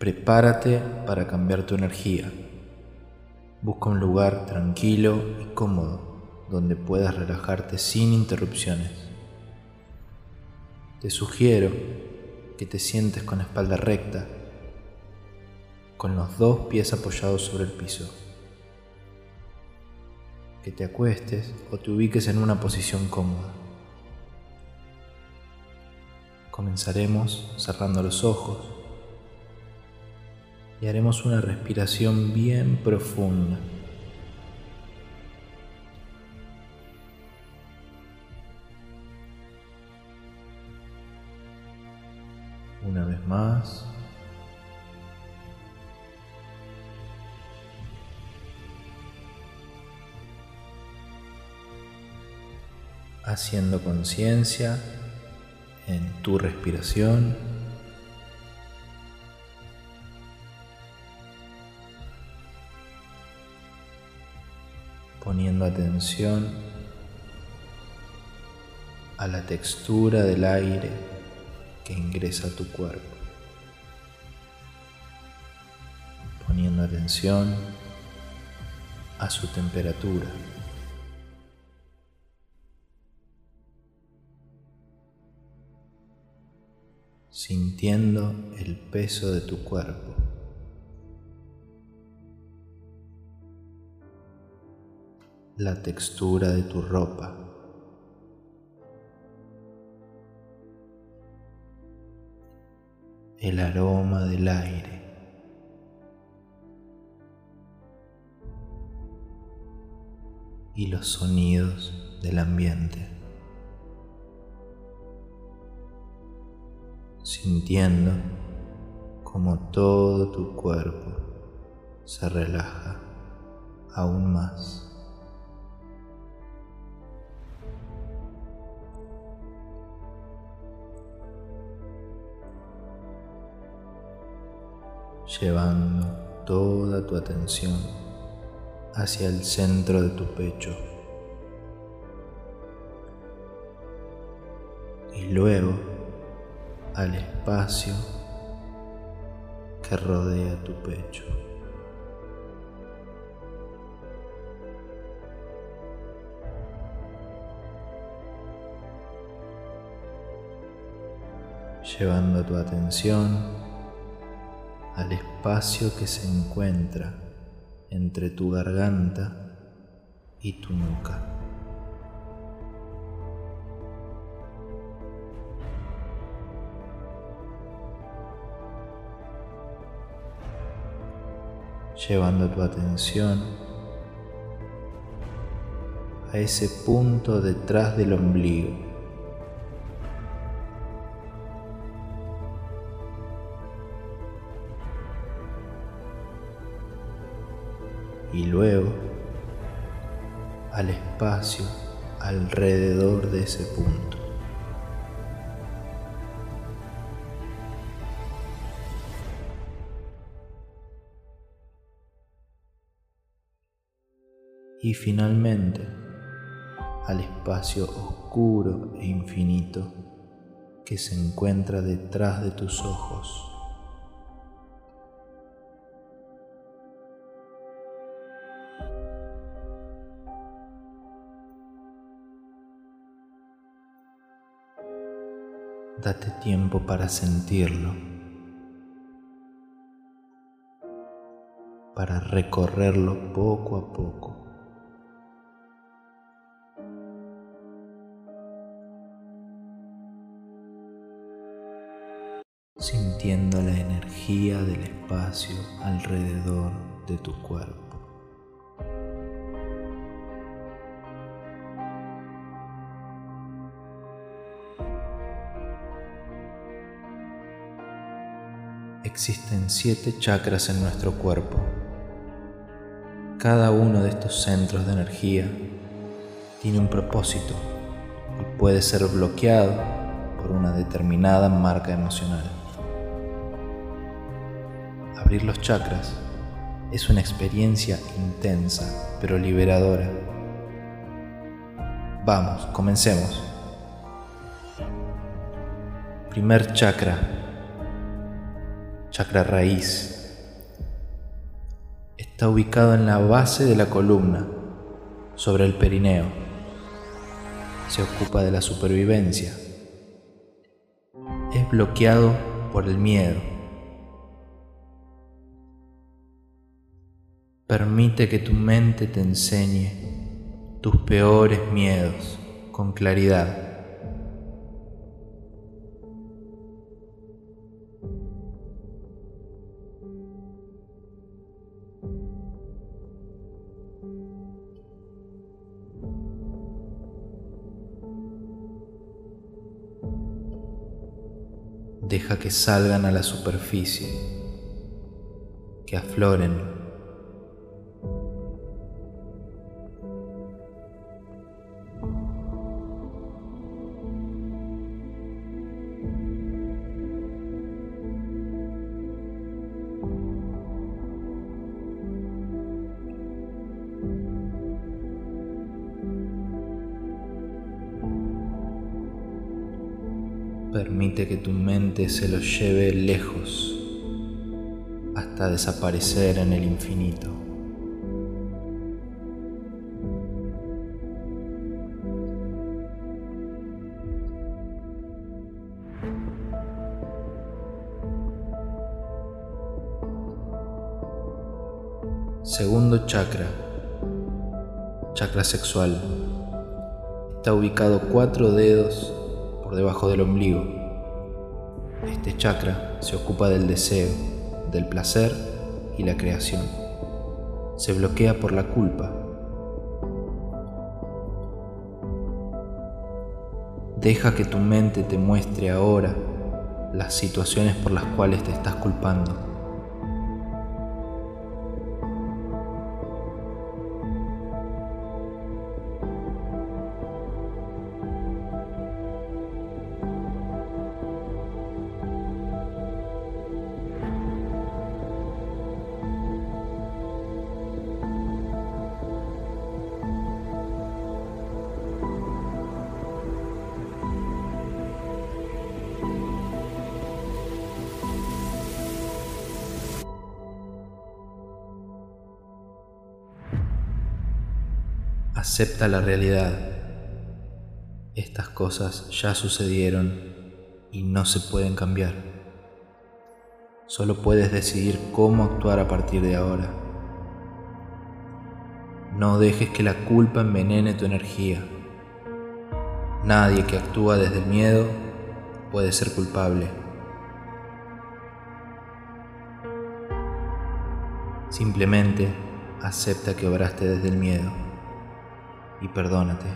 Prepárate para cambiar tu energía. Busca un lugar tranquilo y cómodo donde puedas relajarte sin interrupciones. Te sugiero que te sientes con la espalda recta, con los dos pies apoyados sobre el piso. Que te acuestes o te ubiques en una posición cómoda. Comenzaremos cerrando los ojos y haremos una respiración bien profunda. Una vez más. Haciendo conciencia en tu respiración. Poniendo atención a la textura del aire que ingresa a tu cuerpo, poniendo atención a su temperatura. sintiendo el peso de tu cuerpo. La textura de tu ropa. El aroma del aire. Y los sonidos del ambiente. Sintiendo como todo tu cuerpo se relaja aún más. Llevando toda tu atención hacia el centro de tu pecho y luego al espacio que rodea tu pecho. Llevando tu atención al espacio que se encuentra entre tu garganta y tu nuca. Llevando tu atención a ese punto detrás del ombligo espacio alrededor de ese punto. Y finalmente al espacio oscuro e infinito que se encuentra detrás de tus ojos. Date tiempo para sentirlo, para recorrerlo poco a poco. sintiendo la energía del espacio alrededor de tu cuerpo. Existen siete chakras en nuestro cuerpo. Cada uno de estos centros de energía tiene un propósito y puede ser bloqueado por una determinada marca emocional. Abrir los chakras es una experiencia intensa pero liberadora. Vamos, comencemos. Primer chakra chakra raíz. Está ubicado en la base de la columna, sobre el perineo. Se ocupa de la supervivencia. Es bloqueado por el miedo. Permite que tu mente te enseñe tus peores miedos con claridad. Deja que salgan a la superficie, que afloren Permite que tu mente se lo lleve lejos hasta desaparecer en el infinito. Segundo chakra, chakra sexual. Está ubicado cuatro dedos por debajo del ombligo. Este chakra se ocupa del deseo, del placer y la creación. Se bloquea por la culpa. Deja que tu mente te muestre ahora las situaciones por las cuales te estás culpando. Acepta la realidad. Estas cosas ya sucedieron y no se pueden cambiar. Solo puedes decidir cómo actuar a partir de ahora. No dejes que la culpa envenene tu energía. Nadie que actúa desde el miedo puede ser culpable. Simplemente acepta que obraste desde el miedo y perdónate.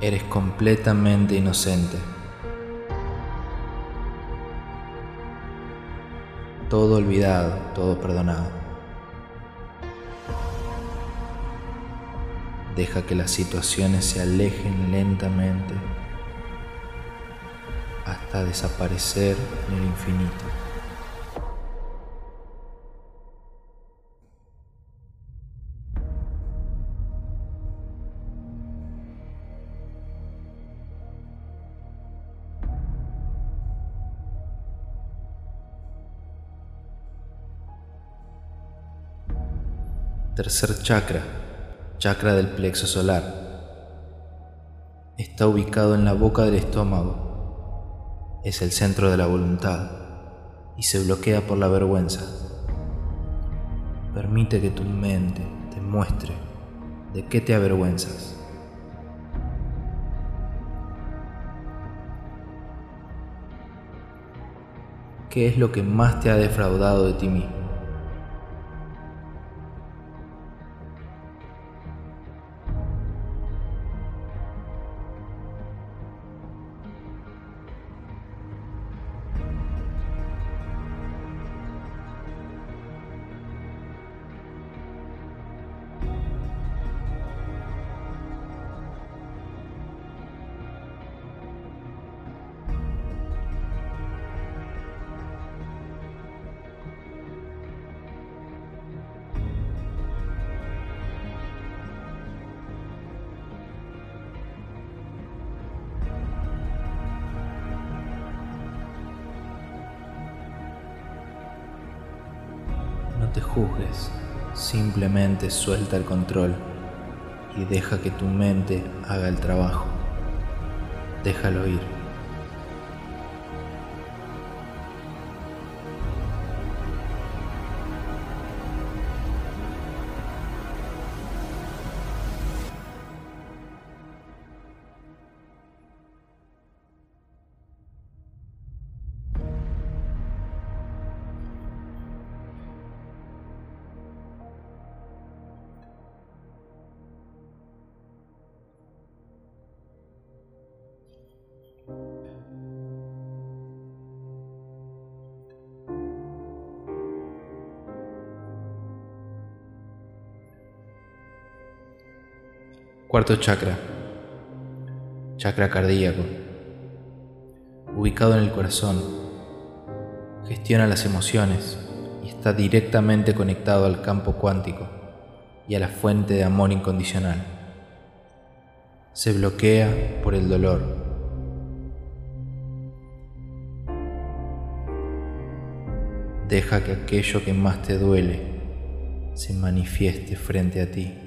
Eres completamente inocente. Todo olvidado, todo perdonado. Deja que las situaciones se alejen lentamente hasta desaparecer en el infinito. Tercer chakra, chakra del plexo solar. Está ubicado en la boca del estómago. Es el centro de la voluntad y se bloquea por la vergüenza. Permite que tu mente te muestre de qué te avergüenzas. ¿Qué es lo que más te ha defraudado de ti mismo? Simplemente suelta el control y deja que tu mente haga el trabajo. Déjalo ir. Cuarto chakra. Chakra cardíaco. Ubicado en el corazón. Gestiona las emociones y está directamente conectado al campo cuántico y a la fuente de amor incondicional. Se bloquea por el dolor. Deja que aquello que más te duele se manifieste frente a ti.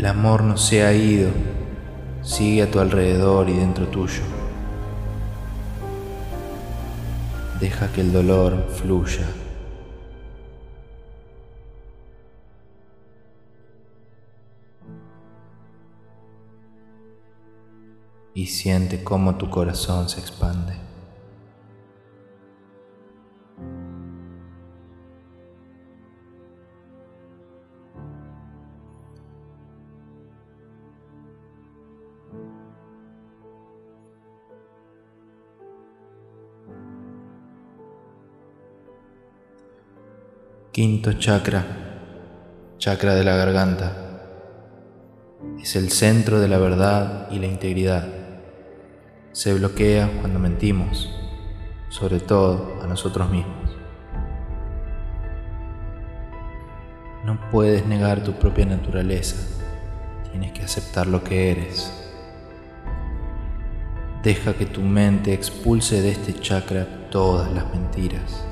El amor no se ha ido, sigue a tu alrededor y dentro tuyo. Deja que el dolor fluya. Y siente cómo tu corazón se expande. Quinto chakra, chakra de la garganta. Es el centro de la verdad y la integridad. Se bloquea cuando mentimos, sobre todo a nosotros mismos. No puedes negar tu propia naturaleza, tienes que aceptar lo que eres. Deja que tu mente expulse de este chakra todas las mentiras.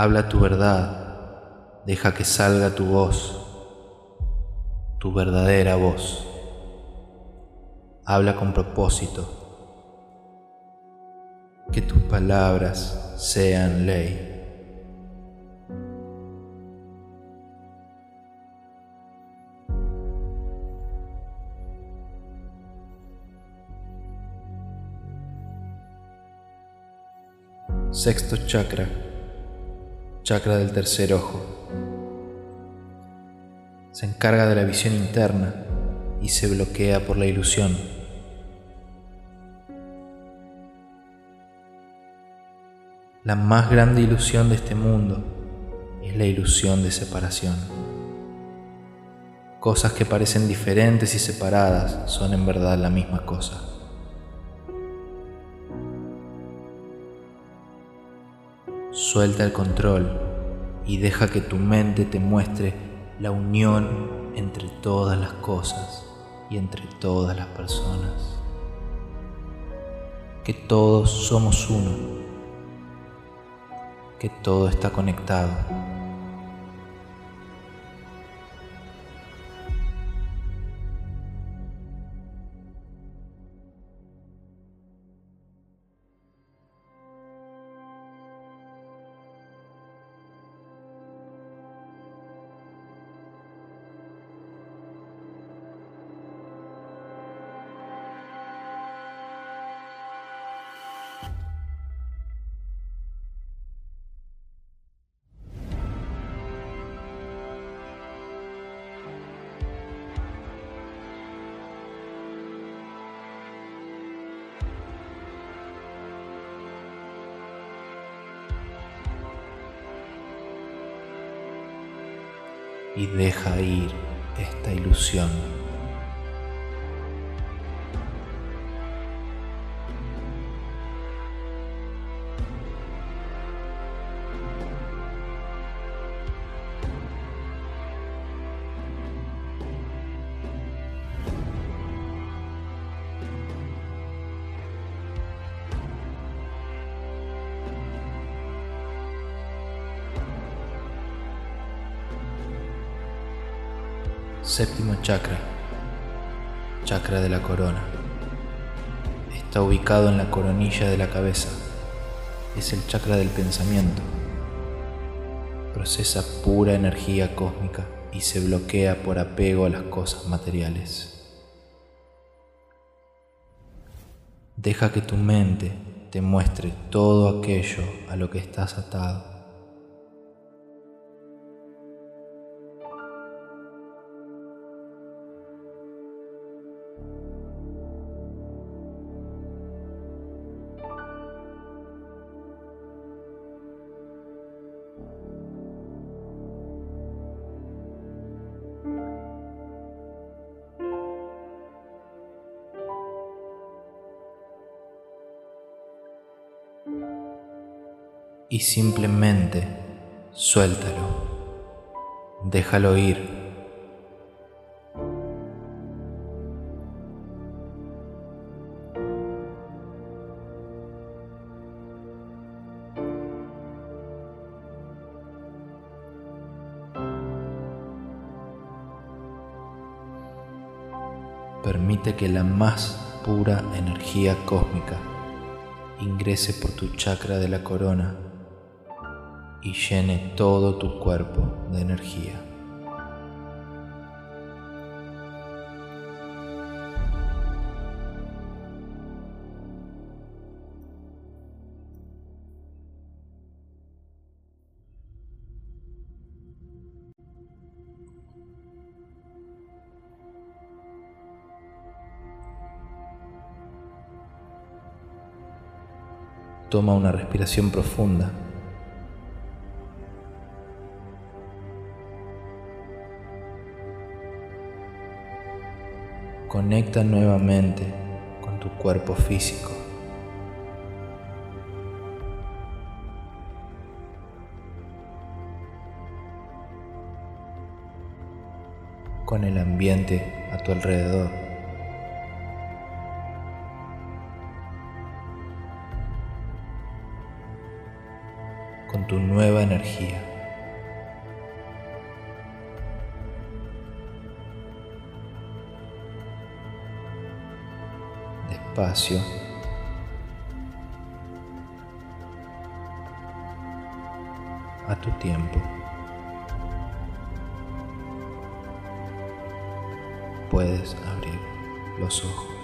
Habla tu verdad, deja que salga tu voz, tu verdadera voz. Habla con propósito, que tus palabras sean ley. Sexto chakra chakra del tercer ojo. Se encarga de la visión interna y se bloquea por la ilusión. La más grande ilusión de este mundo es la ilusión de separación. Cosas que parecen diferentes y separadas son en verdad la misma cosa. Suelta el control y deja que tu mente te muestre la unión entre todas las cosas y entre todas las personas. Que todos somos uno, que todo está conectado. Y deja ir esta ilusión. Séptimo chakra, chakra de la corona. Está ubicado en la coronilla de la cabeza. Es el chakra del pensamiento. Procesa pura energía cósmica y se bloquea por apego a las cosas materiales. Deja que tu mente te muestre todo aquello a lo que estás atado. Y simplemente suéltalo. Déjalo ir. Permite que la más pura energía cósmica ingrese por tu chakra de la corona y llene todo tu cuerpo de energía. Toma una respiración profunda. Conecta nuevamente con tu cuerpo físico. con el ambiente a tu alrededor. con tu nueva energía. Despacio. A tu tiempo. Puedes abrir los ojos.